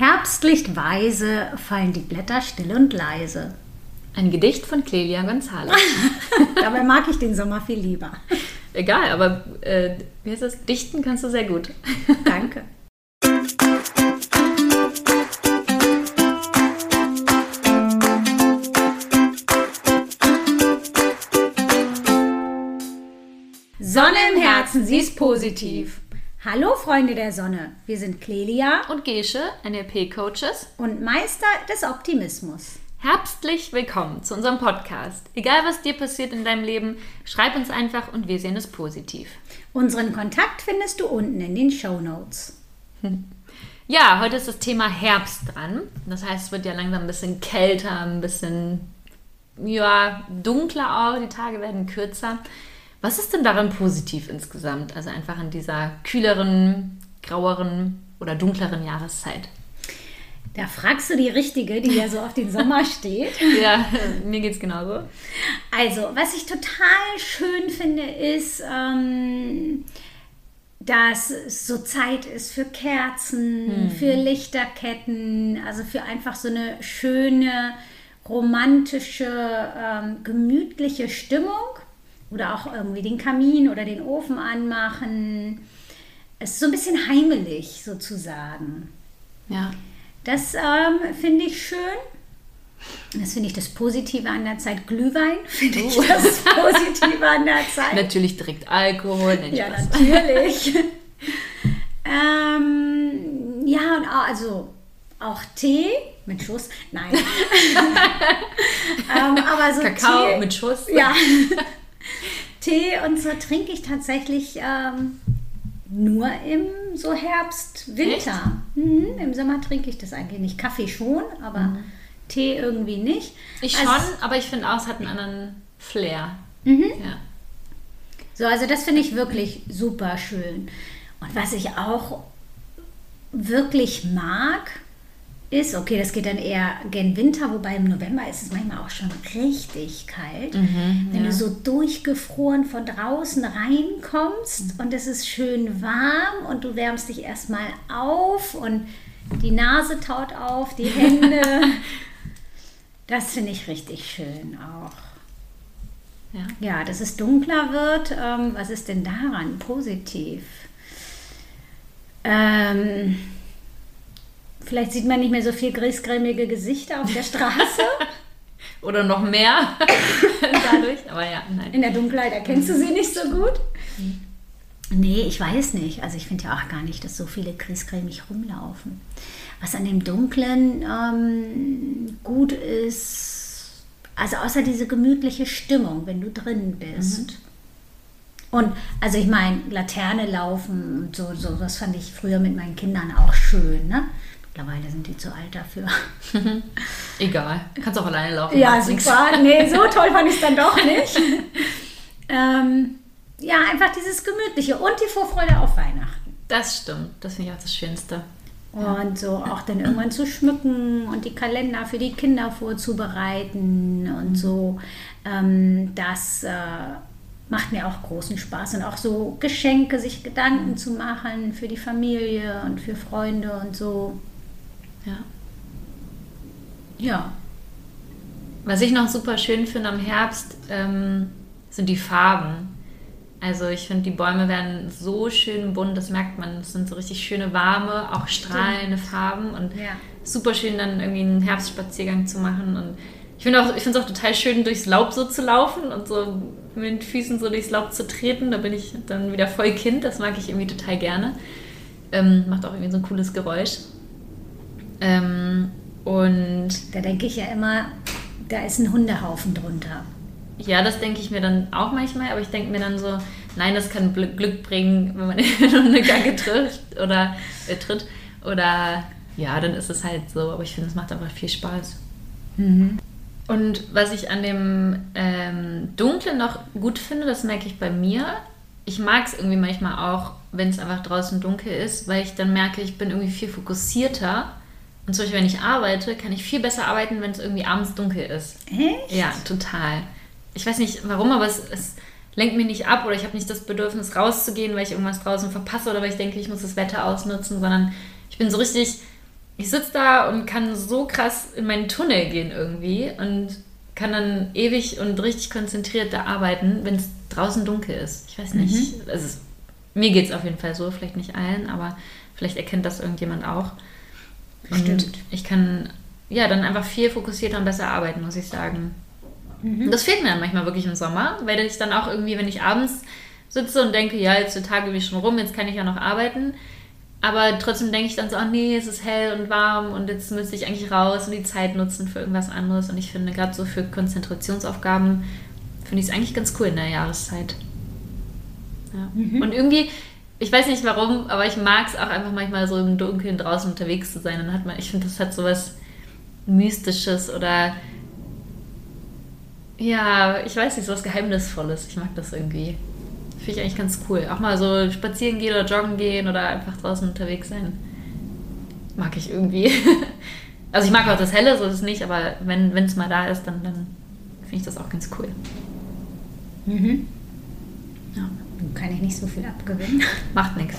Herbstlichtweise fallen die Blätter still und leise. Ein Gedicht von Clelia González. Dabei mag ich den Sommer viel lieber. Egal, aber äh, wie heißt das? Dichten kannst du sehr gut. Danke. Sonne im Herzen, sie ist positiv. Hallo Freunde der Sonne, wir sind Clelia Und Gesche, NLP-Coaches. und Meister des Optimismus. Herbstlich willkommen zu unserem Podcast. Egal was dir passiert in deinem Leben, schreib uns einfach und wir sehen es positiv. Unseren Kontakt findest du unten in den Show Notes. Ja, heute ist das Thema Herbst dran. Das heißt, es wird ja langsam ein bisschen kälter, ein bisschen ja, dunkler auch. Die Tage werden kürzer. Was ist denn daran positiv insgesamt? Also einfach in dieser kühleren, graueren oder dunkleren Jahreszeit. Da fragst du die Richtige, die ja so auf den Sommer steht. Ja, mir geht's genauso. Also, was ich total schön finde, ist, ähm, dass es so Zeit ist für Kerzen, für Lichterketten, also für einfach so eine schöne, romantische, ähm, gemütliche Stimmung. Oder auch irgendwie den Kamin oder den Ofen anmachen. Es ist so ein bisschen heimelig sozusagen. Ja. Das ähm, finde ich schön. Das finde ich das Positive an der Zeit. Glühwein finde ich das Positive an der Zeit. Natürlich direkt Alkohol. Nein, Ja, Spaß. natürlich. ähm, ja, und auch, also auch Tee mit Schuss. Nein. ähm, aber so Kakao Tee, mit Schuss. Ja. Tee und so trinke ich tatsächlich ähm, nur im so Herbst, Winter. Mhm, Im Sommer trinke ich das eigentlich nicht. Kaffee schon, aber Tee irgendwie nicht. Ich Also- schon, aber ich finde auch, es hat einen anderen Flair. Mhm. Ja. So, also das finde ich wirklich super schön. Und was ich auch wirklich mag, ist, okay, das geht dann eher gen Winter, wobei im November ist es manchmal auch schon richtig kalt. Wenn du so durchgefroren von draußen reinkommst und es ist schön warm und du wärmst dich erstmal auf und die Nase taut auf, die Hände. das finde ich richtig schön auch. Ja. Ja, dass es dunkler wird. Ähm, was ist denn daran positiv? Ähm, vielleicht sieht man nicht mehr so viel griesgrämige Gesichter auf der Straße. Oder noch mehr dadurch. Aber ja, nein. In der Dunkelheit erkennst du sie nicht so gut. Nee, ich weiß nicht. Also ich finde ja auch gar nicht, dass so viele griesgrämig rumlaufen. Was an dem Dunklen ähm, gut ist, also außer diese gemütliche Stimmung, wenn du drin bist. Und also ich meine, Laterne laufen und so, so, das fand ich früher mit meinen Kindern auch schön. Ne? Mittlerweile sind die zu alt dafür. Egal. Kannst auch alleine laufen. Ja, super. Nee, so toll fand ich es dann doch nicht. ähm, ja, einfach dieses Gemütliche und die Vorfreude auf Weihnachten. Das stimmt. Das finde ich auch das Schönste. Und so auch dann irgendwann zu schmücken und die Kalender für die Kinder vorzubereiten und so. Ähm, das äh, macht mir auch großen Spaß. Und auch so Geschenke, sich Gedanken zu machen für die Familie und für Freunde und so. Ja. Ja. Was ich noch super schön finde am Herbst, ähm, sind die Farben. Also ich finde, die Bäume werden so schön bunt, das merkt man. Es sind so richtig schöne, warme, auch strahlende Farben und Ja. super schön dann irgendwie einen Herbstspaziergang zu machen. Und ich finde auch, ich finde es auch total schön, durchs Laub so zu laufen und so mit den Füßen so durchs Laub zu treten. Da bin ich dann wieder voll Kind, das mag ich irgendwie total gerne. Ähm, macht auch irgendwie so ein cooles Geräusch. Ähm, und Da denke ich ja immer, da ist ein Hundehaufen drunter. Ja, das denke ich mir dann auch manchmal, aber ich denke mir dann so, nein, das kann Glück, bringen, wenn man in eine Gacke trifft oder äh, tritt. Oder ja, dann ist es halt so, aber ich finde, es macht einfach viel Spaß. Und was ich an dem ähm, Dunklen noch gut finde, das merke ich bei mir. Ich mag es irgendwie manchmal auch, wenn es einfach draußen dunkel ist, weil ich dann merke, ich bin irgendwie viel fokussierter. Und zum Beispiel, wenn ich arbeite, kann ich viel besser arbeiten, wenn es irgendwie abends dunkel ist. Echt? Ja, total. Ich weiß nicht warum, aber es, es lenkt mich nicht ab oder ich habe nicht das Bedürfnis rauszugehen, weil ich irgendwas draußen verpasse oder weil ich denke, ich muss das Wetter ausnutzen, sondern ich bin so richtig ich sitze da und kann so krass in meinen Tunnel gehen irgendwie und kann dann ewig und richtig konzentriert da arbeiten, wenn es draußen dunkel ist. Ich weiß nicht. Mhm. Also, mir geht es auf jeden Fall so, vielleicht nicht allen, aber vielleicht erkennt das irgendjemand auch. Und ich kann ja dann einfach viel fokussierter und besser arbeiten, muss ich sagen. Mhm. Das fehlt mir dann manchmal wirklich im Sommer, weil ich dann auch irgendwie, wenn ich abends sitze und denke, ja, jetzt ist der Tag irgendwie schon rum, jetzt kann ich ja noch arbeiten. Aber trotzdem denke ich dann so, ach nee, es ist hell und warm und jetzt müsste ich eigentlich raus und die Zeit nutzen für irgendwas anderes. Und ich finde, gerade so für Konzentrationsaufgaben finde ich es eigentlich ganz cool in der Jahreszeit. Ja. Mhm. Und irgendwie, ich weiß nicht warum, aber ich mag es auch einfach manchmal so im Dunkeln draußen unterwegs zu sein. Dann hat man, ich finde, das hat so was Mystisches oder ja, ich weiß nicht, so was Geheimnisvolles. Ich mag das irgendwie. Finde ich eigentlich ganz cool. Auch mal so spazieren gehen oder joggen gehen oder einfach draußen unterwegs sein. Mag ich irgendwie. Also ich mag auch das Helle, so ist es nicht, aber wenn es mal da ist, dann, dann finde ich das auch ganz cool. Mhm. Ja, kann ich nicht so viel abgewinnen. Macht nichts.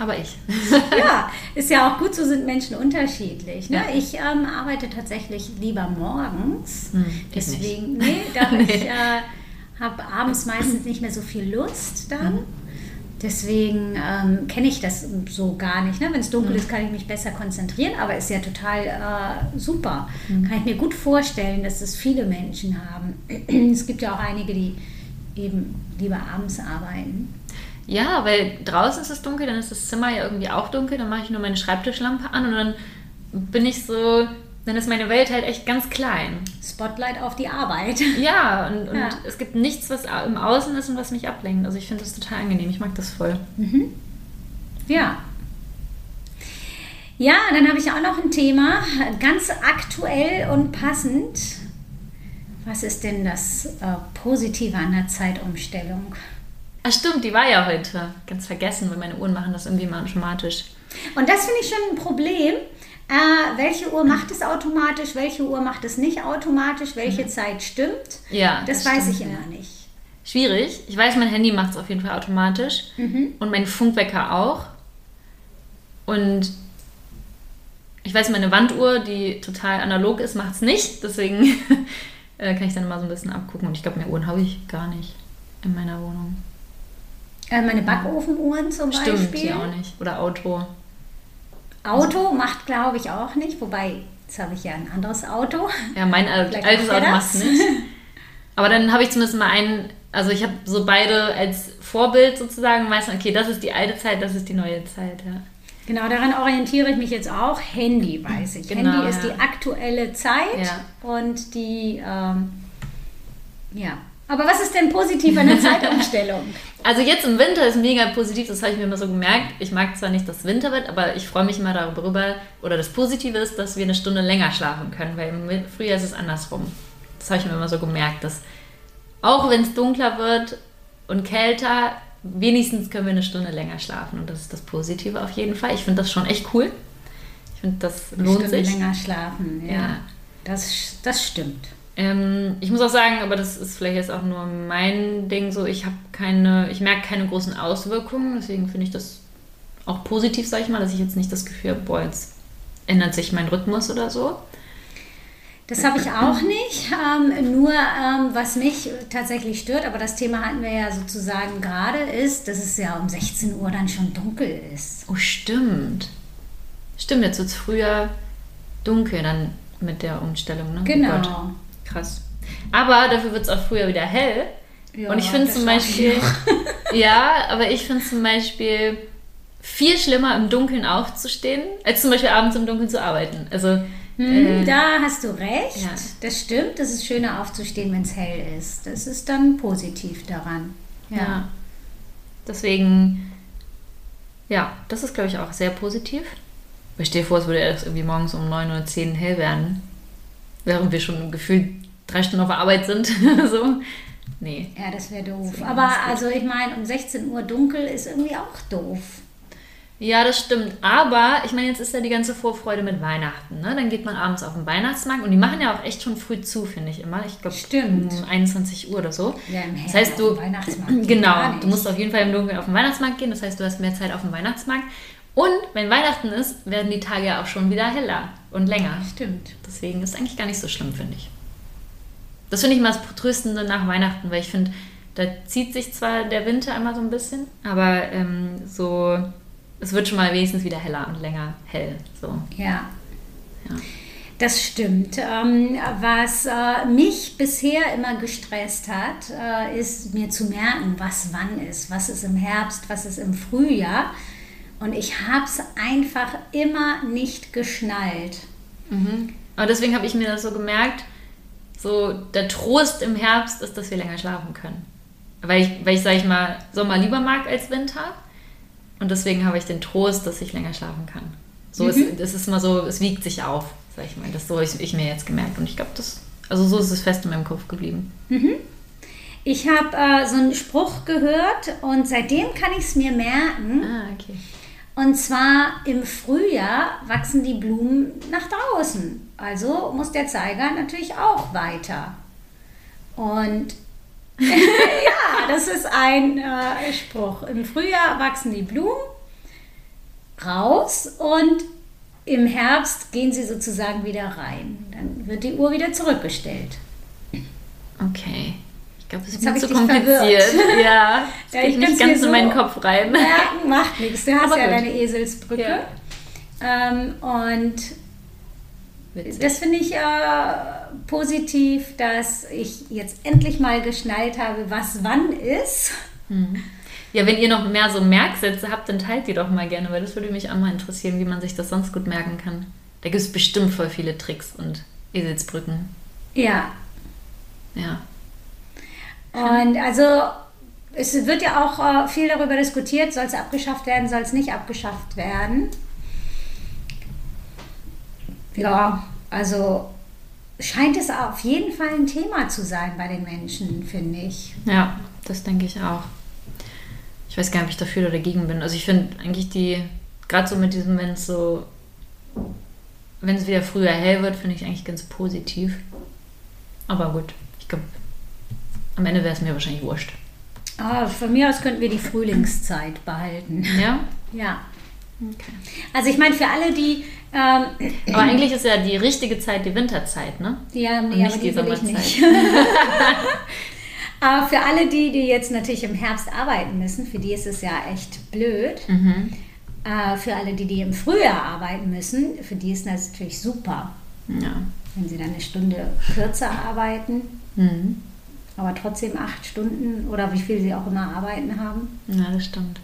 Aber ich. ja, ist ja auch gut, so sind Menschen unterschiedlich. Ne? Ja. Ich ähm, arbeite tatsächlich lieber morgens. Hm, Deswegen, nicht. nee, da nee. ich äh, habe abends meistens nicht mehr so viel Lust dann. Mhm. Deswegen ähm, kenne ich das so gar nicht. Ne? Wenn es dunkel mhm. ist, kann ich mich besser konzentrieren, aber ist ja total äh, super. Mhm. Kann ich mir gut vorstellen, dass es viele Menschen haben. es gibt ja auch einige, die eben lieber abends arbeiten. Ja, weil draußen ist es dunkel, dann ist das Zimmer ja irgendwie auch dunkel, dann mache ich nur meine Schreibtischlampe an und dann bin ich so dann ist meine Welt halt echt ganz klein. Spotlight auf die Arbeit. Ja, und, und ja. es gibt nichts, was im Außen ist und was mich ablenkt. Also ich finde das total angenehm. Ich mag das voll. Mhm. Ja. Ja, dann habe ich auch noch ein Thema, ganz aktuell und passend. Was ist denn das äh, Positive an der Zeitumstellung? Ach stimmt, die war ja heute. Ganz vergessen, weil meine Uhren machen das irgendwie mal automatisch. Und das finde ich schon ein Problem, äh, welche Uhr macht es automatisch, welche Uhr macht es nicht automatisch, welche mhm. Zeit stimmt. Ja, das, das weiß stimmt, ich immer ja. nicht. Schwierig. Ich weiß, mein Handy macht es auf jeden Fall automatisch mhm. und mein Funkwecker auch. Und ich weiß, meine Wanduhr, die total analog ist, macht es nicht. Deswegen äh, kann ich dann mal so ein bisschen abgucken. Und ich glaube, mehr Uhren habe ich gar nicht in meiner Wohnung. Äh, meine Backofenuhren zum Stimmt, Beispiel. Stimmt, die auch nicht. Oder Auto. Auto macht, glaube ich, auch nicht. Wobei, jetzt habe ich ja ein anderes Auto. Ja, mein altes Auto macht nicht. Aber dann habe ich zumindest mal einen, also ich habe so beide als Vorbild sozusagen, weiß okay, das ist die alte Zeit, das ist die neue Zeit, ja. Genau, daran orientiere ich mich jetzt auch. Handy weiß ich. Genau, Handy ist ja. die aktuelle Zeit ja. und die, ähm, ja, aber was ist denn positiv an der Zeitumstellung? Also jetzt im Winter ist mega positiv, das habe ich mir immer so gemerkt. Ich mag zwar nicht das Winterwetter, aber ich freue mich immer darüber, oder das Positive ist, dass wir eine Stunde länger schlafen können, weil im Frühjahr ist es andersrum. Das habe ich mir immer so gemerkt, dass auch wenn es dunkler wird und kälter, wenigstens können wir eine Stunde länger schlafen und das ist das Positive auf jeden Fall. Ich finde das schon echt cool. Ich finde, das lohnt eine Stunde sich. länger schlafen, ja. ja. Das, das stimmt. Ähm, ich muss auch sagen, aber das ist vielleicht jetzt auch nur mein Ding so, ich habe keine, ich merke keine großen Auswirkungen, deswegen finde ich das auch positiv, sage ich mal, dass ich jetzt nicht das Gefühl habe, boah, jetzt ändert sich mein Rhythmus oder so. Das habe ich auch nicht. Ähm, nur ähm, was mich tatsächlich stört, aber das Thema hatten wir ja sozusagen gerade, ist, dass es ja um 16 Uhr dann schon dunkel ist. Oh, stimmt. Stimmt, jetzt wird es früher dunkel dann mit der Umstellung, ne? Oh genau. Oh Krass. Aber dafür wird es auch früher wieder hell. Ja, und ich finde zum Beispiel, ja, aber ich finde zum Beispiel viel schlimmer im Dunkeln aufzustehen, als zum Beispiel abends im Dunkeln zu arbeiten. Also hm, äh, da hast du recht. Ja. Das stimmt. Das ist schöner aufzustehen, wenn es hell ist. Das ist dann positiv daran. Ja. ja. Deswegen, ja, das ist, glaube ich, auch sehr positiv. Ich stehe vor, es würde erst irgendwie morgens um 9 oder 10 hell werden. Während wir schon gefühlt drei Stunden auf der Arbeit sind. so. Nee. Ja, das wäre doof. Aber also ich meine, um 16 Uhr dunkel ist irgendwie auch doof. Ja, das stimmt. Aber ich meine, jetzt ist ja die ganze Vorfreude mit Weihnachten. Ne? Dann geht man abends auf den Weihnachtsmarkt und die machen ja auch echt schon früh zu, finde ich immer. Ich glaube, um 21 Uhr oder so. Ja, im das heißt, du, Weihnachtsmarkt. Genau, du musst auf jeden Fall im Dunkeln auf den Weihnachtsmarkt gehen. Das heißt, du hast mehr Zeit auf dem Weihnachtsmarkt. Und wenn Weihnachten ist, werden die Tage ja auch schon wieder heller und länger. Stimmt. Deswegen ist eigentlich gar nicht so schlimm, finde ich. Das finde ich mal das Tröstende nach Weihnachten, weil ich finde, da zieht sich zwar der Winter immer so ein bisschen, aber ähm, so, es wird schon mal wenigstens wieder heller und länger hell. So. Ja. Ja. Das stimmt. Ähm, was äh, mich bisher immer gestresst hat, äh, ist mir zu merken, was wann ist. Was ist im Herbst, was ist im Frühjahr. Und ich habe es einfach immer nicht geschnallt. Aber deswegen habe ich mir das so gemerkt, so der Trost im Herbst ist, dass wir länger schlafen können. Weil ich, weil ich sage ich mal, Sommer lieber mag als Winter. Und deswegen habe ich den Trost, dass ich länger schlafen kann. So ist, es ist mal so, es wiegt sich auf, sag ich mal. Das so habe ich, ich mir jetzt gemerkt. Und ich glaube, das, also so ist es fest in meinem Kopf geblieben. Ich habe äh, so einen Spruch gehört und seitdem kann ich es mir merken. Ah, okay. Und zwar im Frühjahr wachsen die Blumen nach draußen. Also muss der Zeiger natürlich auch weiter. Und ja, das ist ein äh, Spruch. Im Frühjahr wachsen die Blumen raus und im Herbst gehen sie sozusagen wieder rein. Dann wird die Uhr wieder zurückgestellt. Okay. Ich glaube, das ist mir zu dich kompliziert. verwirrt. Ja, das Ja, geht ich nicht ganz mir in so- meinen Kopf rein. Ja, macht nichts. Du hast Aber ja gut. deine Eselsbrücke. Ja. Ähm, und Witzig. Das finde ich äh, positiv, dass ich jetzt endlich mal geschnallt habe, was wann ist. Ja, wenn ihr noch mehr so Merksätze habt, dann teilt die doch mal gerne, weil das würde mich auch mal interessieren, wie man sich das sonst gut merken kann. Da gibt es bestimmt voll viele Tricks und Eselsbrücken. Ja, Ja. und also es wird ja auch äh, viel darüber diskutiert, soll es abgeschafft werden, soll es nicht abgeschafft werden. Ja, also scheint es auf jeden Fall ein Thema zu sein bei den Menschen, finde ich. Ja, das denke ich auch. Ich weiß gar nicht, ob ich dafür oder dagegen bin. Also ich finde eigentlich die, gerade so mit diesem, wenn es so, wenn es wieder früher hell wird, finde ich eigentlich ganz positiv. Aber gut, ich glaube, am Ende wäre es mir wahrscheinlich wurscht. Ah, von mir aus könnten wir die Frühlingszeit behalten. Ja? Ja. Okay. Also ich meine, für alle, die... Ähm, Aber eigentlich ist ja die richtige Zeit die Winterzeit, ne? Ja, nee, nicht aber die die Sommerzeit. nicht. aber für alle die, die jetzt natürlich im Herbst arbeiten müssen, für die ist es ja echt blöd. Mhm. Äh, für alle die, die im Frühjahr arbeiten müssen, für die ist das natürlich super, Ja. wenn sie dann eine Stunde kürzer arbeiten, Mhm. aber trotzdem acht Stunden oder wie viel sie auch immer arbeiten haben. Ja, das stimmt.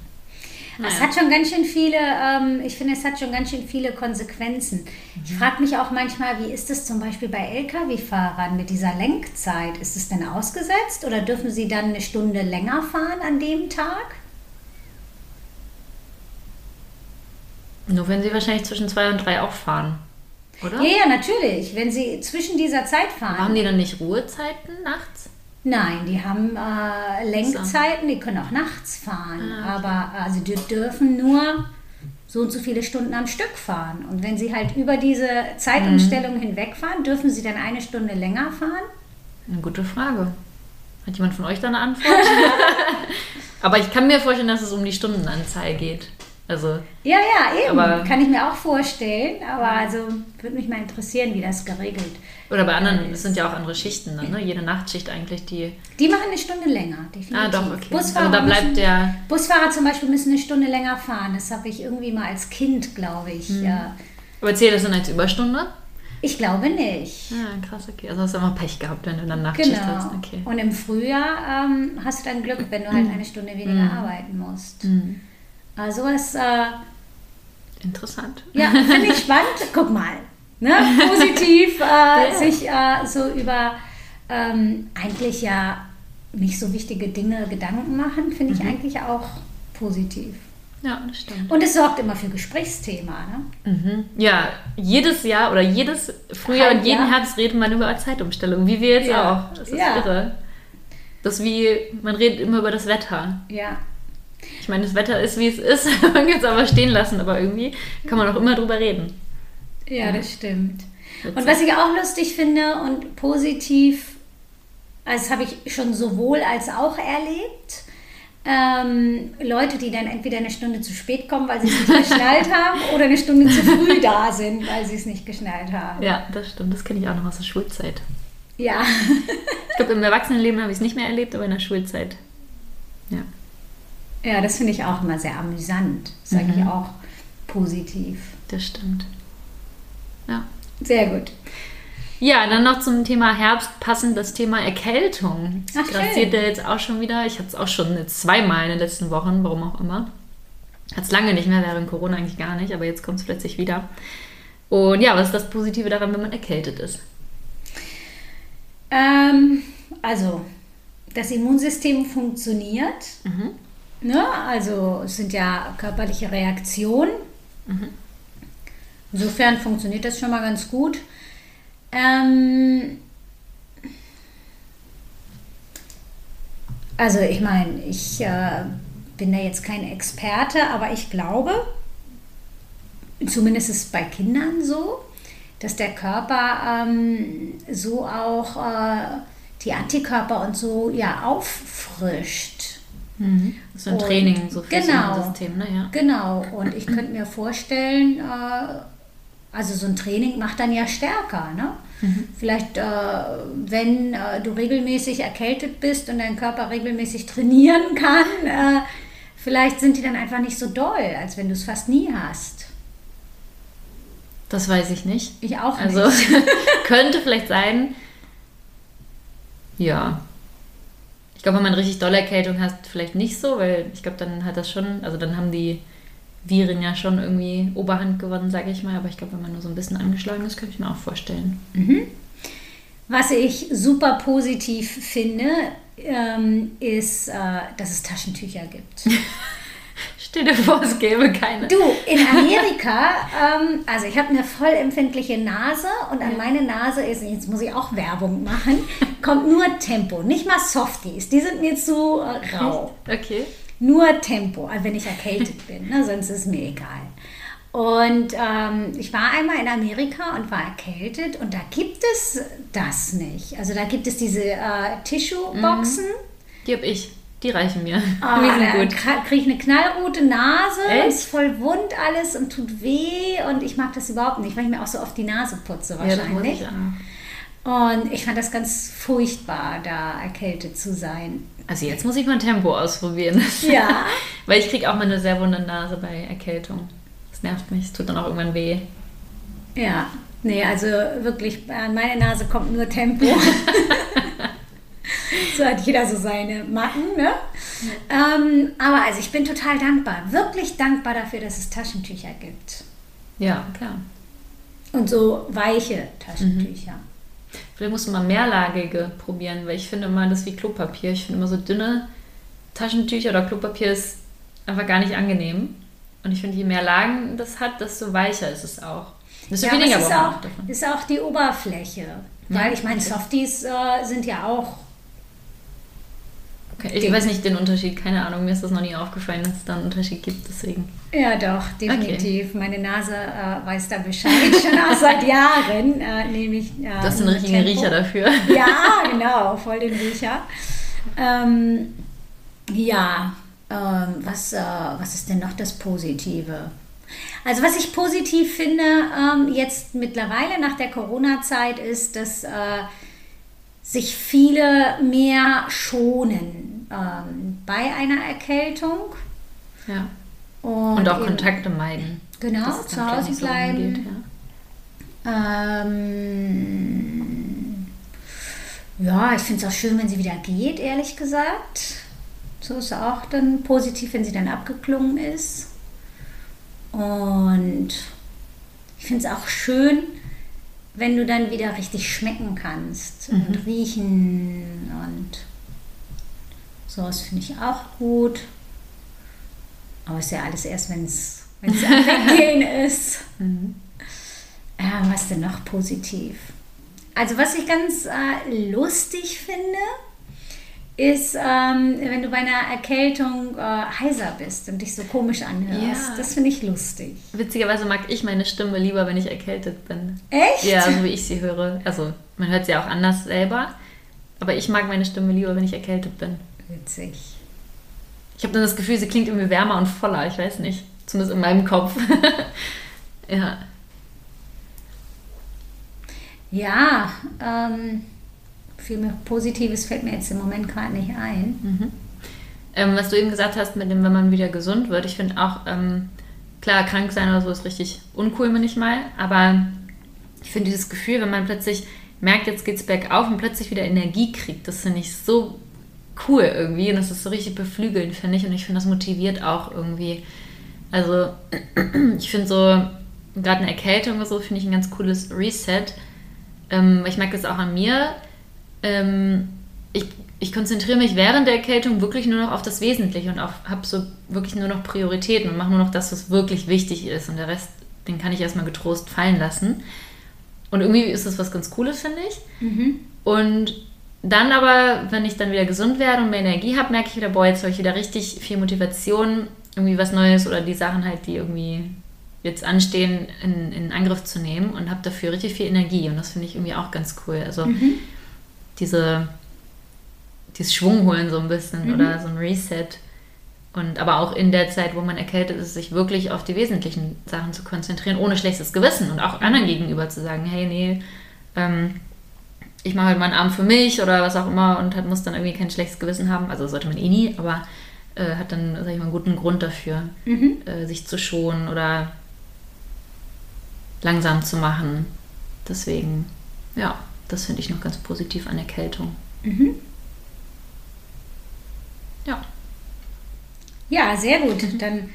Es Naja. hat schon ganz schön viele, ähm, ich finde, es hat schon ganz schön viele Konsequenzen. Ich Mhm. frage mich auch manchmal, wie ist es zum Beispiel bei Lkw-Fahrern mit dieser Lenkzeit? Ist es denn ausgesetzt oder dürfen sie dann eine Stunde länger fahren an dem Tag? Nur wenn sie wahrscheinlich zwischen zwei und drei auch fahren, oder? Ja, ja, natürlich. Wenn sie zwischen dieser Zeit fahren. Haben die dann nicht Ruhezeiten nachts? Nein, die haben äh, Lenkzeiten, die können auch nachts fahren. Ah, Aber also die dürfen nur so und so viele Stunden am Stück fahren. Und wenn sie halt über diese Zeitumstellung hinwegfahren, dürfen sie dann eine Stunde länger fahren? Eine gute Frage. Hat jemand von euch da eine Antwort? Aber ich kann mir vorstellen, dass es um die Stundenanzahl geht. Also, Ja, ja, eben. Aber- Kann ich mir auch vorstellen. Aber also würde mich mal interessieren, wie das geregelt. oder bei anderen, es sind ja auch andere Schichten dann, ne? Jede Nachtschicht eigentlich die. Die machen eine Stunde länger, definitiv. Ah, doch, okay. Busfahrer, Also da bleibt müssen, der. Busfahrer zum Beispiel müssen eine Stunde länger fahren. Das habe ich irgendwie mal als Kind, glaube ich. Hm. Ja. Aber zählt das dann als Überstunde? Ich glaube nicht. Ja, krass, okay. Also hast du immer Pech gehabt, wenn du dann Nachtschicht Genau. hast. Okay. Und im Frühjahr ähm, hast du dann Glück, wenn du halt eine Stunde weniger Mhm. arbeiten musst. Hm. Also was, äh, Interessant. ja, finde ich spannend. Guck mal, ne? positiv äh, Ja. sich äh, so über ähm, eigentlich ja nicht so wichtige Dinge Gedanken machen, finde ich Mhm. eigentlich auch positiv. Ja, das stimmt. Und es sorgt immer für Gesprächsthema. Ne? Mhm. Ja, jedes Jahr oder jedes Frühjahr und jeden. Herbst redet man über Zeitumstellung, wie wir jetzt Ja. auch. Das ist Ja. irre. Das ist wie, man redet immer über das Wetter. Ja. Ich meine, das Wetter ist, wie es ist. Man kann es aber stehen lassen, aber irgendwie kann man auch immer drüber reden. Ja, das stimmt. Witzig. Und was ich auch lustig finde und positiv, also das habe ich schon sowohl als auch erlebt, ähm, Leute, die dann entweder eine Stunde zu spät kommen, weil sie es nicht geschnallt haben, oder eine Stunde zu früh da sind, weil sie es nicht geschnallt haben. Ja, das stimmt. Das kenne ich auch noch aus der Schulzeit. Ja. Ich glaube, im Erwachsenenleben habe ich es nicht mehr erlebt, aber in der Schulzeit. Ja. Ja, das finde ich auch immer sehr amüsant. Sage Mhm. ich auch positiv. Das stimmt. Ja. Sehr gut. Ja, dann noch zum Thema Herbst passend das Thema Erkältung. Das Ach, grassiert schön. ja jetzt auch schon wieder. Ich hatte es auch schon jetzt zweimal in den letzten Wochen, warum auch immer. Hat es lange nicht mehr, während Corona eigentlich gar nicht, aber jetzt kommt es plötzlich wieder. Und ja, was ist das Positive daran, wenn man erkältet ist? Ähm, also, das Immunsystem funktioniert. Mhm. Ne? Also, es sind ja körperliche Reaktionen. Mhm. Insofern funktioniert das schon mal ganz gut. Ähm, also, ich meine, ich äh, bin da jetzt kein Experte, aber ich glaube, zumindest ist es bei Kindern so, dass der Körper ähm, so auch äh, die Antikörper und so ja auffrischt. Das ist ein Und- Training so fürs genau. Immunsystem, ne? Ja. Genau, und ich könnte mir vorstellen, äh, also so ein Training macht dann ja stärker. Ne? Vielleicht, äh, wenn äh, du regelmäßig erkältet bist und dein Körper regelmäßig trainieren kann, äh, vielleicht sind die dann einfach nicht so doll, als wenn du es fast nie hast. Das weiß ich nicht. Ich auch Also nicht. könnte vielleicht sein. Ja. Ich glaube, wenn man richtig dolle Erkältung hat, vielleicht nicht so, weil ich glaube, dann hat das schon, also dann haben die Viren ja schon irgendwie Oberhand gewonnen, sage ich mal. Aber ich glaube, wenn man nur so ein bisschen angeschlagen ist, könnte ich mir auch vorstellen. Was ich super positiv finde, ähm, ist, äh, dass es Taschentücher gibt. Stell dir vor, es gäbe keine. Du, in Amerika, ähm, also ich habe eine voll empfindliche Nase und an meine Nase ist, jetzt muss ich auch Werbung machen, kommt nur Tempo, nicht mal Softies, die sind mir zu äh, rau. Okay. Nur Tempo, also wenn ich erkältet bin, ne, sonst ist mir egal. Und ähm, ich war einmal in Amerika und war erkältet und da gibt es das nicht. Also da gibt es diese äh, Tissue-Boxen. Die habe ich. Die reichen mir. Ah, die sind gut. kriege ich eine knallrote Nase, Echt? ist voll wund alles und tut weh und ich mag das überhaupt nicht, weil ich mir auch so oft die Nase putze Ja, wahrscheinlich. ich auch. und ich fand das ganz furchtbar, da erkältet zu sein. Also jetzt muss ich mal Tempo ausprobieren. Ja. Weil ich kriege auch mal eine sehr wunde Nase bei Erkältung. Das nervt mich. Es tut dann auch irgendwann weh. Ja, nee, also wirklich, an meine Nase kommt nur Tempo. so hat jeder so seine Macken, ne? Ähm, aber also ich bin total dankbar, wirklich dankbar dafür, dass es Taschentücher gibt. Ja, klar. Und so weiche Taschentücher. Vielleicht muss man mehrlagige probieren, weil ich finde immer, das ist wie Klopapier. Ich finde immer so dünne Taschentücher oder Klopapier ist einfach gar nicht angenehm. Und ich finde, je mehr Lagen das hat, desto weicher ist es auch. Desto Ja, aber weniger es ist auch, davon. ist auch die Oberfläche. Weil ich meine. Softies äh, sind ja auch. Okay, ich weiß nicht den Unterschied, keine Ahnung. Mir ist das noch nie aufgefallen, dass es da einen Unterschied gibt. Deswegen. Ja, doch, definitiv. Meine Nase äh, weiß da Bescheid, schon auch seit Jahren. Äh, nämlich, äh, Du hast einen mit richtigen Tempo. Riecher dafür. Ja, genau, voll den Riecher. Ähm, ja, ähm, was, äh, was ist denn noch das Positive? Also was ich positiv finde ähm, jetzt mittlerweile nach der Corona-Zeit ist, dass äh, sich viele mehr schonen ähm, bei einer Erkältung. Ja. Und, Und auch eben- Kontakte meiden. Genau, es zu Hause bleiben. rumgeht, ja. Ähm, ja, ich finde es auch schön, wenn sie wieder geht, ehrlich gesagt. So ist auch dann positiv, wenn sie dann abgeklungen ist. Und ich finde es auch schön, wenn du dann wieder richtig schmecken kannst und riechen und sowas finde ich auch gut. Aber ist ja alles erst, wenn es Weggehen ist. Ja, was denn noch positiv? Also was ich ganz äh, lustig finde, ist, ähm, wenn du bei einer Erkältung äh, heiser bist und dich so komisch anhörst. Ja. Das finde ich lustig. Witzigerweise mag ich meine Stimme lieber, wenn ich erkältet bin. Echt? Ja, so wie ich sie höre. Also, man hört sie auch anders selber. Aber ich mag meine Stimme lieber, wenn ich erkältet bin. Witzig. Ich habe dann das Gefühl, sie klingt irgendwie wärmer und voller. Ich weiß nicht. Zumindest in meinem Kopf. ja. Ja, ähm, viel mehr Positives fällt mir jetzt im Moment gerade nicht ein. Mhm. Ähm, was du eben gesagt hast, mit dem, wenn man wieder gesund wird, ich finde auch, ähm, klar, krank sein oder so ist richtig uncool manchmal, aber ich finde dieses Gefühl, wenn man plötzlich merkt, jetzt geht's bergauf und plötzlich wieder Energie kriegt, das finde ich so cool irgendwie und das ist so richtig beflügelnd, finde ich, und ich finde, das motiviert auch irgendwie. Also, ich finde so, gerade eine Erkältung oder so, finde ich ein ganz cooles Reset. Ähm, ich merke das auch an mir. Ähm, ich, ich konzentriere mich während der Erkältung wirklich nur noch auf das Wesentliche und habe so wirklich nur noch Prioritäten und mache nur noch das, was wirklich wichtig ist. Und der Rest, den kann ich erstmal getrost fallen lassen. Und irgendwie ist das was ganz Cooles, finde ich. Mhm. Und dann aber, wenn ich dann wieder gesund werde und mehr Energie habe, merke ich wieder, boah, jetzt habe ich wieder richtig viel Motivation, irgendwie was Neues oder die Sachen halt, die irgendwie jetzt anstehen, in, in Angriff zu nehmen und habe dafür richtig viel Energie. Und das finde ich irgendwie auch ganz cool. Also mhm. Diese, dieses Schwung holen so ein bisschen mhm. oder so ein Reset. Und aber auch in der Zeit, wo man erkältet ist, sich wirklich auf die wesentlichen Sachen zu konzentrieren, ohne schlechtes Gewissen und auch anderen gegenüber zu sagen, hey, nee, ähm, ich mache halt mal einen Abend für mich oder was auch immer und hat, muss dann irgendwie kein schlechtes Gewissen haben. Also sollte man eh nie, aber äh, hat dann, sag ich mal, einen guten Grund dafür, mhm. äh, sich zu schonen oder langsam zu machen. Deswegen, ja, das finde ich noch ganz positiv an Erkältung. Mhm. Ja. Ja, sehr gut. Dann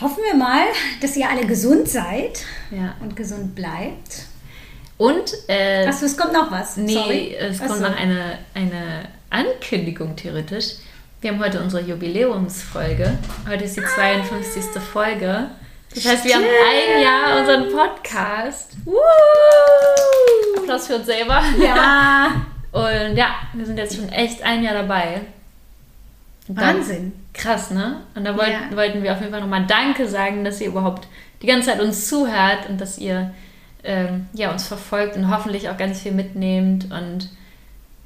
hoffen wir mal, dass ihr alle gesund seid ja. und gesund bleibt. Und äh, Achso, es kommt noch was. Nee, Sorry. es Achso. kommt noch eine, eine Ankündigung theoretisch. Wir haben heute unsere Jubiläumsfolge. Heute ist die 52. Ah. Folge. Das heißt, wir haben ein Jahr unseren Podcast. Woo! Applaus für uns selber. Ja. Und ja, wir sind jetzt schon echt ein Jahr dabei. Wahnsinn. Krass, ne? Und da wollten, ja. wollten wir auf jeden Fall nochmal Danke sagen, dass ihr überhaupt die ganze Zeit uns zuhört und dass ihr ähm, ja, uns verfolgt und hoffentlich auch ganz viel mitnehmt. Und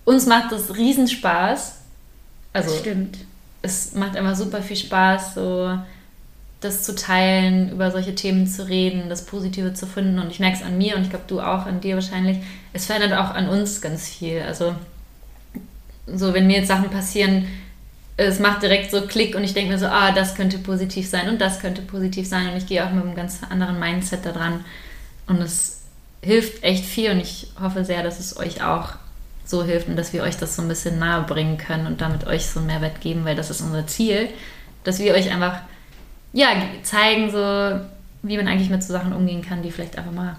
uns macht das Riesenspaß. Also, das stimmt. Es macht einfach super viel Spaß, so das zu teilen, über solche Themen zu reden, das Positive zu finden. Und ich merke es an mir und ich glaube, du auch, an dir wahrscheinlich. Es verändert auch an uns ganz viel. Also, so, wenn mir jetzt Sachen passieren, es macht direkt so Klick und ich denke mir so, ah, das könnte positiv sein und das könnte positiv sein. Und ich gehe auch mit einem ganz anderen Mindset da dran. Und es hilft echt viel und ich hoffe sehr, dass es euch auch so hilft und dass wir euch das so ein bisschen nahe bringen können und damit euch so einen Mehrwert geben, weil das ist unser Ziel, dass wir euch einfach ja, zeigen, so wie man eigentlich mit so Sachen umgehen kann, die vielleicht einfach mal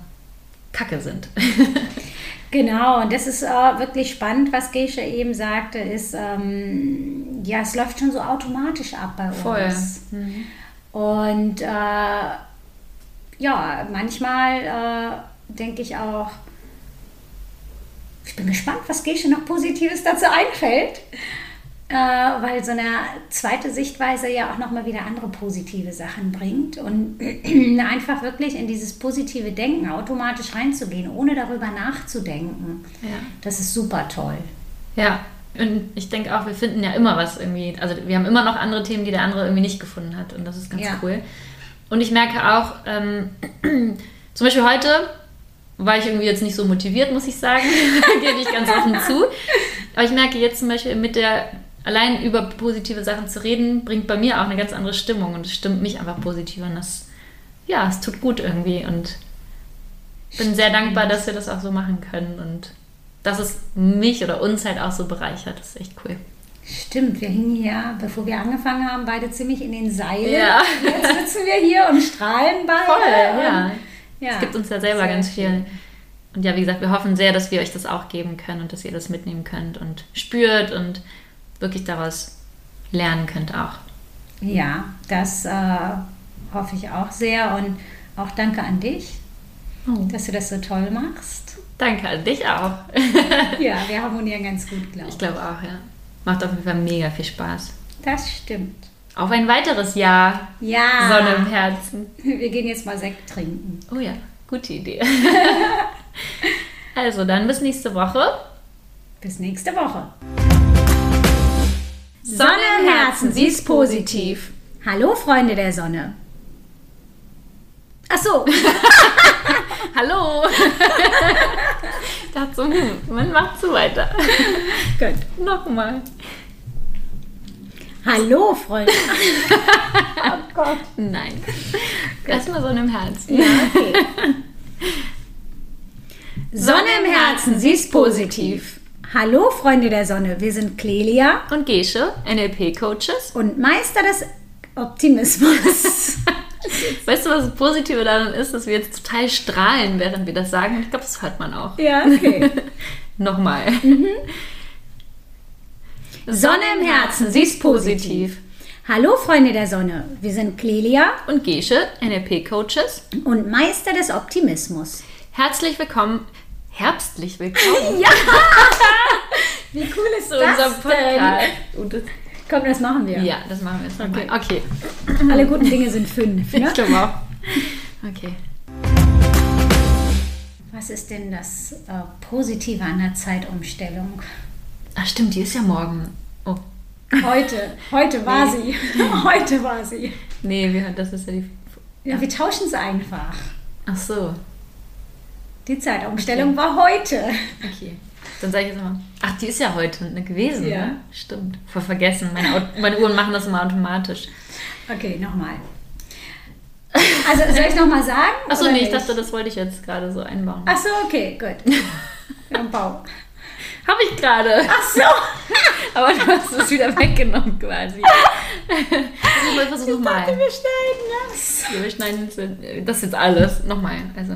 kacke sind. Genau, und das ist äh, wirklich spannend, was Gesche eben sagte, ist, ähm, ja, es läuft schon so automatisch ab bei Voll. uns. Mhm. Und äh, ja, manchmal äh, denke ich auch, ich bin gespannt, was Gesche noch Positives dazu einfällt. Äh, weil so eine zweite Sichtweise ja auch nochmal wieder andere positive Sachen bringt und einfach wirklich in dieses positive Denken automatisch reinzugehen, ohne darüber nachzudenken. Ja. Das ist super toll. Ja, und ich denke auch, wir finden ja immer was irgendwie, also wir haben immer noch andere Themen, die der andere irgendwie nicht gefunden hat und das ist ganz ja. cool. Und ich merke auch, ähm, zum Beispiel heute war ich irgendwie jetzt nicht so motiviert, muss ich sagen, gebe ich ganz offen zu. Aber ich merke jetzt zum Beispiel mit der, allein über positive Sachen zu reden, bringt bei mir auch eine ganz andere Stimmung und es stimmt mich einfach positiv und das, ja, es tut gut irgendwie und bin sehr dankbar, dass wir das auch so machen können und dass es mich oder uns halt auch so bereichert. Das ist echt cool. Stimmt, wir hingen hier, bevor wir angefangen haben, beide ziemlich in den Seilen. Ja. Jetzt sitzen wir hier und strahlen beide. Voll, ja. ja. Es gibt uns ja selber Sehr ganz viel. Und ja, wie gesagt, wir hoffen sehr, dass wir euch das auch geben können und dass ihr das mitnehmen könnt und spürt und wirklich daraus lernen könnt auch. Ja, das äh, hoffe ich auch sehr und auch danke an dich, oh. dass du das so toll machst. Danke an dich auch. ja, wir harmonieren ganz gut, glaube ich. Ich glaube auch, ja. Macht auf jeden Fall mega viel Spaß. Das stimmt. Auf ein weiteres Jahr. Ja. Sonne im Herzen. Wir gehen jetzt mal Sekt trinken. Oh ja, gute Idee. also dann bis nächste Woche. Bis nächste Woche. Sonne im Herzen, sie ist positiv. Hallo Freunde der Sonne. Ach so. Hallo. ich dachte so, hm, man macht so weiter. Gut. Nochmal. Hallo Freunde. oh Gott. Nein. Erstmal Sonne im Herzen. Ja, okay. Sonne im Herzen, sie ist positiv. Hallo Freunde der Sonne, wir sind Clelia Und Gesche, NLP-Coaches. und Meister des Optimismus. Weißt du, was das Positive daran ist, dass wir jetzt total strahlen, während wir das sagen? Ich glaube, das hört man auch. ja, okay. Nochmal. Sonne im Herzen, sie ist positiv. Hallo Freunde der Sonne, wir sind Clelia Und Gesche, NLP-Coaches. und Meister des Optimismus. Herzlich willkommen, herbstlich willkommen Ja! Wie cool ist zu unserem Podcast. Und das, Komm, das machen wir. ja, das machen wir jetzt nochmal. Okay. Alle guten Dinge sind fünf. Ne? Ich glaube auch. Okay. Was ist denn das äh, Positive an der Zeitumstellung? Ach stimmt, die ist ja morgen. Oh, Heute, heute war sie. Heute war sie. nee, wir, das ist ja die... Ja, wir tauschen es einfach. Ach so, Die Zeitumstellung war heute. okay. Dann sage ich jetzt mal, ach, die ist ja heute ne, gewesen, Ja. ne? Stimmt. Voll vergessen. Meine, meine Uhren machen das immer automatisch. Okay, nochmal. Also soll ich nochmal sagen? Achso, nee, ich dachte, das wollte ich jetzt gerade so einbauen. Ach so, okay, gut. Ja, Bau. Habe ich gerade. Ach so. Aber du hast es wieder weggenommen quasi. Also, ich dachte, nochmal. wir schneiden das. Wir schneiden jetzt- das jetzt alles. Nochmal. Also,